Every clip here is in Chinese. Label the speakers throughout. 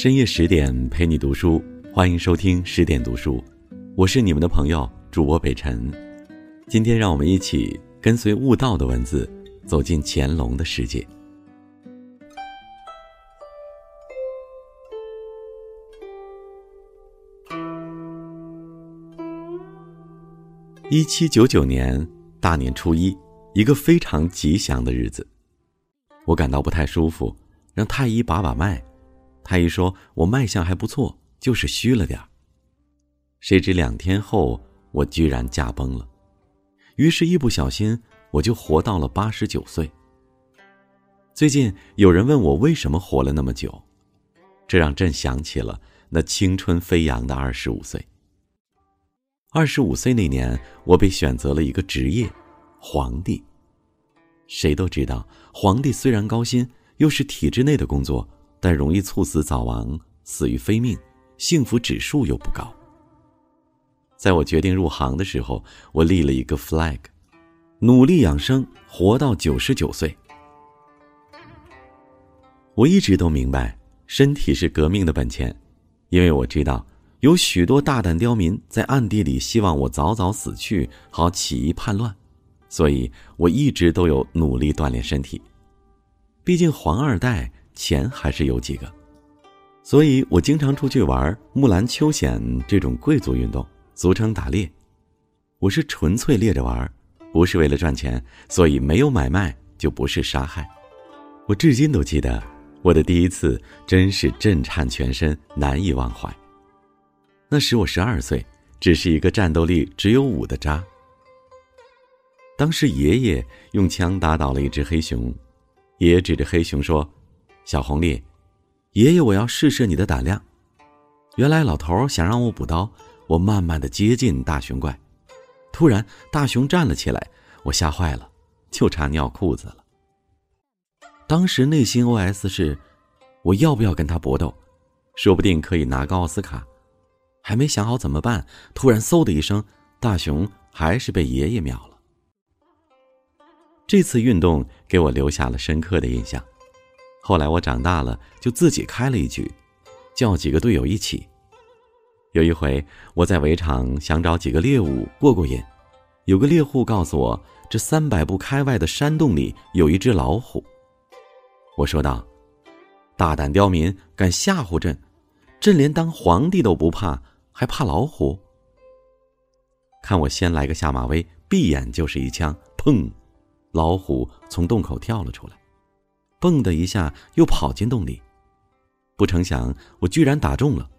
Speaker 1: 深夜十点陪你读书，欢迎收听十点读书，我是你们的朋友主播北辰。今天让我们一起跟随悟道的文字，走进乾隆的世界。一七九九年大年初一，一个非常吉祥的日子，我感到不太舒服，让太医把把脉。太医说我脉象还不错，就是虚了点儿。谁知两天后，我居然驾崩了。于是，一不小心我就活到了八十九岁。最近有人问我为什么活了那么久，这让朕想起了那青春飞扬的二十五岁。二十五岁那年，我被选择了一个职业——皇帝。谁都知道，皇帝虽然高薪，又是体制内的工作。但容易猝死早亡，死于非命，幸福指数又不高。在我决定入行的时候，我立了一个 flag，努力养生，活到九十九岁。我一直都明白，身体是革命的本钱，因为我知道有许多大胆刁民在暗地里希望我早早死去，好起义叛乱，所以我一直都有努力锻炼身体。毕竟皇二代。钱还是有几个，所以我经常出去玩木兰秋险这种贵族运动，俗称打猎。我是纯粹猎着玩，不是为了赚钱，所以没有买卖就不是杀害。我至今都记得我的第一次，真是震颤全身，难以忘怀。那时我十二岁，只是一个战斗力只有五的渣。当时爷爷用枪打倒了一只黑熊，爷爷指着黑熊说。小红丽，爷爷，我要试试你的胆量。原来老头想让我补刀，我慢慢的接近大熊怪。突然，大熊站了起来，我吓坏了，就差尿裤子了。当时内心 OS 是：我要不要跟他搏斗？说不定可以拿个奥斯卡。还没想好怎么办，突然嗖的一声，大熊还是被爷爷秒了。这次运动给我留下了深刻的印象。后来我长大了，就自己开了一局，叫几个队友一起。有一回，我在围场想找几个猎物过过瘾，有个猎户告诉我，这三百步开外的山洞里有一只老虎。我说道：“大胆刁民，敢吓唬朕！朕连当皇帝都不怕，还怕老虎？”看我先来个下马威，闭眼就是一枪，砰！老虎从洞口跳了出来。蹦的一下，又跑进洞里。不成想，我居然打中了。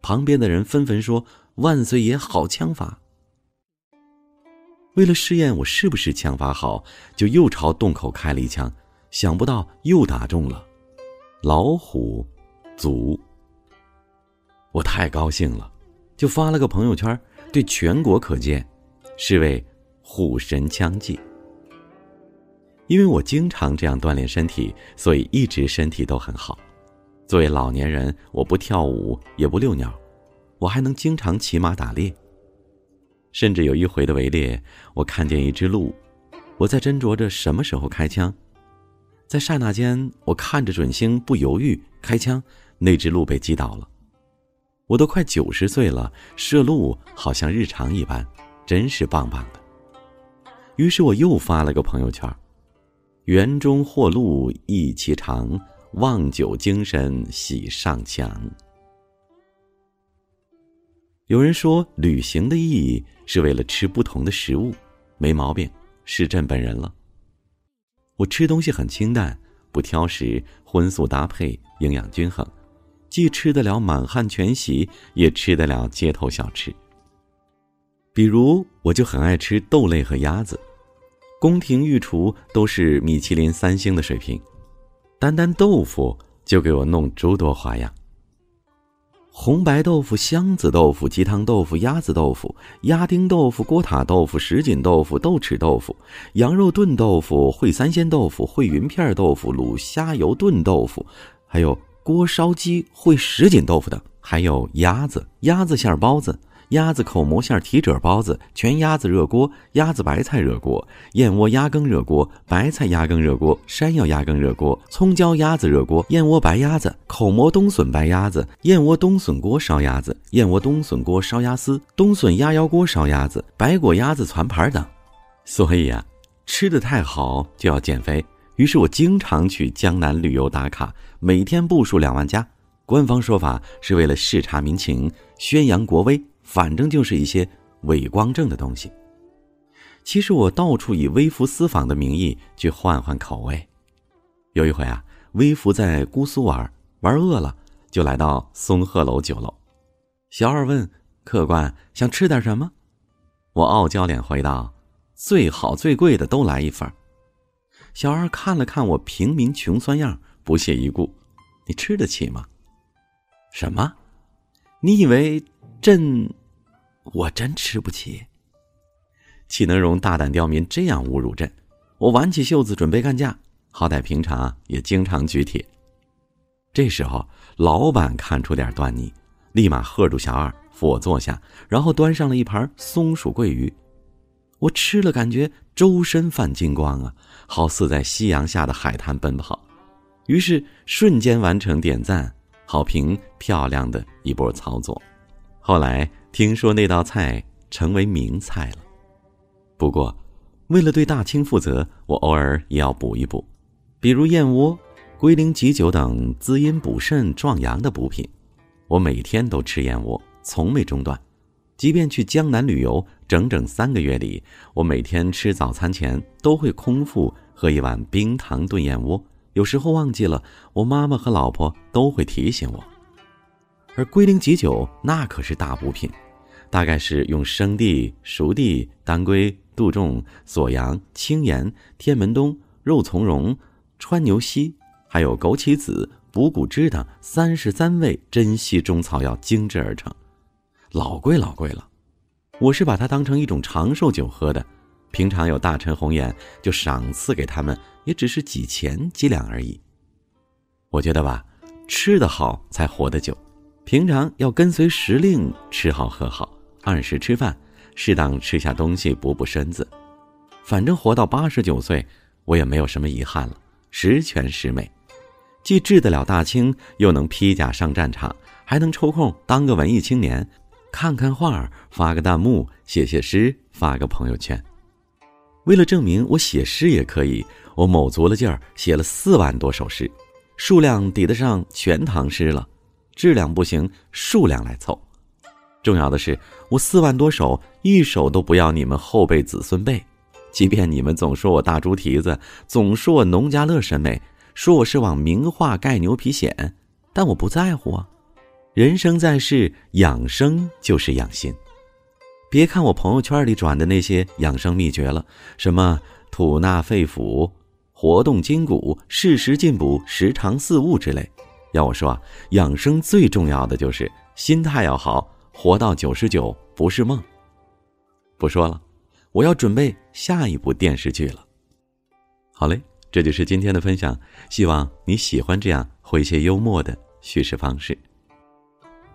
Speaker 1: 旁边的人纷纷说：“万岁爷好枪法。”为了试验我是不是枪法好，就又朝洞口开了一枪。想不到又打中了，老虎足。我太高兴了，就发了个朋友圈，对全国可见，是为虎神枪技。因为我经常这样锻炼身体，所以一直身体都很好。作为老年人，我不跳舞，也不遛鸟，我还能经常骑马打猎。甚至有一回的围猎，我看见一只鹿，我在斟酌着什么时候开枪。在刹那间，我看着准星，不犹豫开枪，那只鹿被击倒了。我都快九十岁了，射鹿好像日常一般，真是棒棒的。于是我又发了个朋友圈。园中或鹿意其长，望酒精神喜上墙。有人说，旅行的意义是为了吃不同的食物，没毛病，是朕本人了。我吃东西很清淡，不挑食，荤素搭配，营养均衡，既吃得了满汉全席，也吃得了街头小吃。比如，我就很爱吃豆类和鸭子。宫廷御厨都是米其林三星的水平，单单豆腐就给我弄诸多花样。红白豆腐、香子豆腐、鸡汤豆腐、鸭子豆腐、鸭丁豆腐、锅塔豆腐、什锦豆腐、豆豉豆腐、羊肉炖豆腐、烩三鲜豆腐、烩云片豆腐、卤虾油炖豆腐，还有锅烧鸡烩什锦豆腐等，还有鸭子、鸭子馅包子、鸭子口蘑馅提褶包子、全鸭子热锅、鸭子白菜热锅、燕窝鸭羹热锅、白菜鸭羹热锅、山药鸭羹热锅、葱椒鸭子热锅、燕窝白鸭子、口蘑冬笋白鸭子、燕窝冬笋锅烧鸭子、燕窝冬笋锅烧鸭丝、冬笋鸭腰锅烧鸭子、白果鸭子攒盘等。所以啊，吃的太好就要减肥。于是我经常去江南旅游打卡，每天步数两万加。官方说法是为了视察民情、宣扬国威，反正就是一些伪光正的东西。其实我到处以微服私访的名义去换换口味。有一回啊，微服在姑苏玩，玩饿了，就来到松鹤楼酒楼。小二问客官想吃点什么，我傲娇脸回道：“最好最贵的都来一份。”小二看了看我平民穷酸样，不屑一顾：“你吃得起吗？”什么？你以为朕？我真吃不起。岂能容大胆刁民这样侮辱朕？我挽起袖子准备干架，好歹平常也经常举铁。这时候，老板看出点端倪，立马喝住小二，扶我坐下，然后端上了一盘松鼠桂鱼。我吃了，感觉周身泛金光啊，好似在夕阳下的海滩奔跑。于是瞬间完成点赞。好评漂亮的一波操作，后来听说那道菜成为名菜了。不过，为了对大清负责，我偶尔也要补一补，比如燕窝、龟苓吉酒等滋阴补肾壮阳的补品。我每天都吃燕窝，从没中断。即便去江南旅游，整整三个月里，我每天吃早餐前都会空腹喝一碗冰糖炖燕窝。有时候忘记了，我妈妈和老婆都会提醒我。而龟苓吉酒那可是大补品，大概是用生地、熟地、当归、杜仲、锁阳、青盐、天门冬、肉苁蓉、川牛膝，还有枸杞子、补骨脂等三十三味珍稀中草药精制而成，老贵老贵了。我是把它当成一种长寿酒喝的。平常有大臣红眼，就赏赐给他们，也只是几钱几两而已。我觉得吧，吃得好才活得久。平常要跟随时令，吃好喝好，按时吃饭，适当吃下东西补补身子。反正活到八十九岁，我也没有什么遗憾了，十全十美。既治得了大清，又能披甲上战场，还能抽空当个文艺青年，看看画，发个弹幕，写写诗，发个朋友圈。为了证明我写诗也可以，我卯足了劲儿写了四万多首诗，数量抵得上全唐诗了，质量不行，数量来凑。重要的是，我四万多首一首都不要你们后辈子孙辈，即便你们总说我大猪蹄子，总说我农家乐审美，说我是往名画盖牛皮癣，但我不在乎啊。人生在世，养生就是养心。别看我朋友圈里转的那些养生秘诀了，什么吐纳肺腑、活动筋骨、适时进补、时常四物之类。要我说啊，养生最重要的就是心态要好，活到九十九不是梦。不说了，我要准备下一部电视剧了。好嘞，这就是今天的分享，希望你喜欢这样诙谐幽默的叙事方式。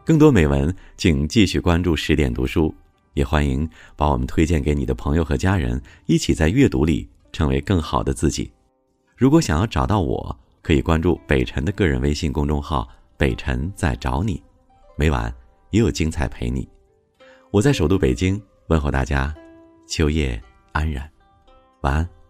Speaker 1: 更多美文，请继续关注十点读书。也欢迎把我们推荐给你的朋友和家人，一起在阅读里成为更好的自己。如果想要找到我，可以关注北辰的个人微信公众号“北辰在找你”，每晚也有精彩陪你。我在首都北京问候大家，秋夜安然，晚安。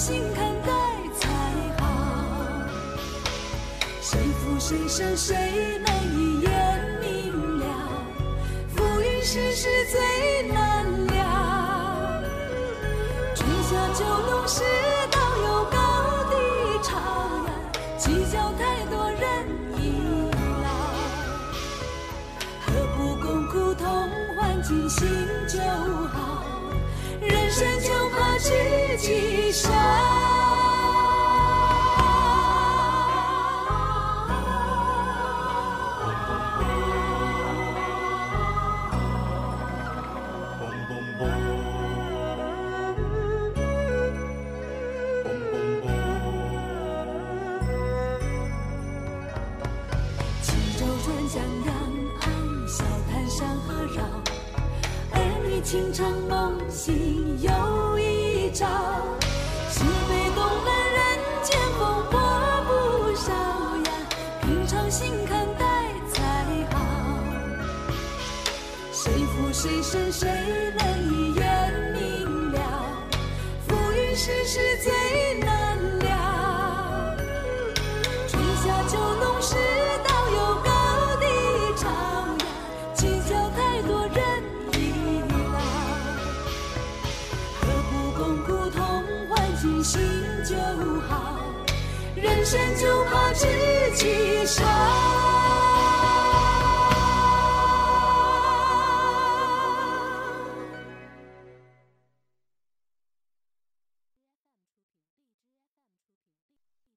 Speaker 2: 心看待才好。谁富谁胜谁难一眼明了，浮云世事最难料。春夏秋冬。世道有高低差呀，计较太多人已老，何不共苦同欢尽心就好，人生就怕自己少。情长梦醒又一朝。是非东南人间风波不少呀，平常心看待才好。谁负谁胜谁能一眼明了？浮云世事最难心就好人生就怕知己少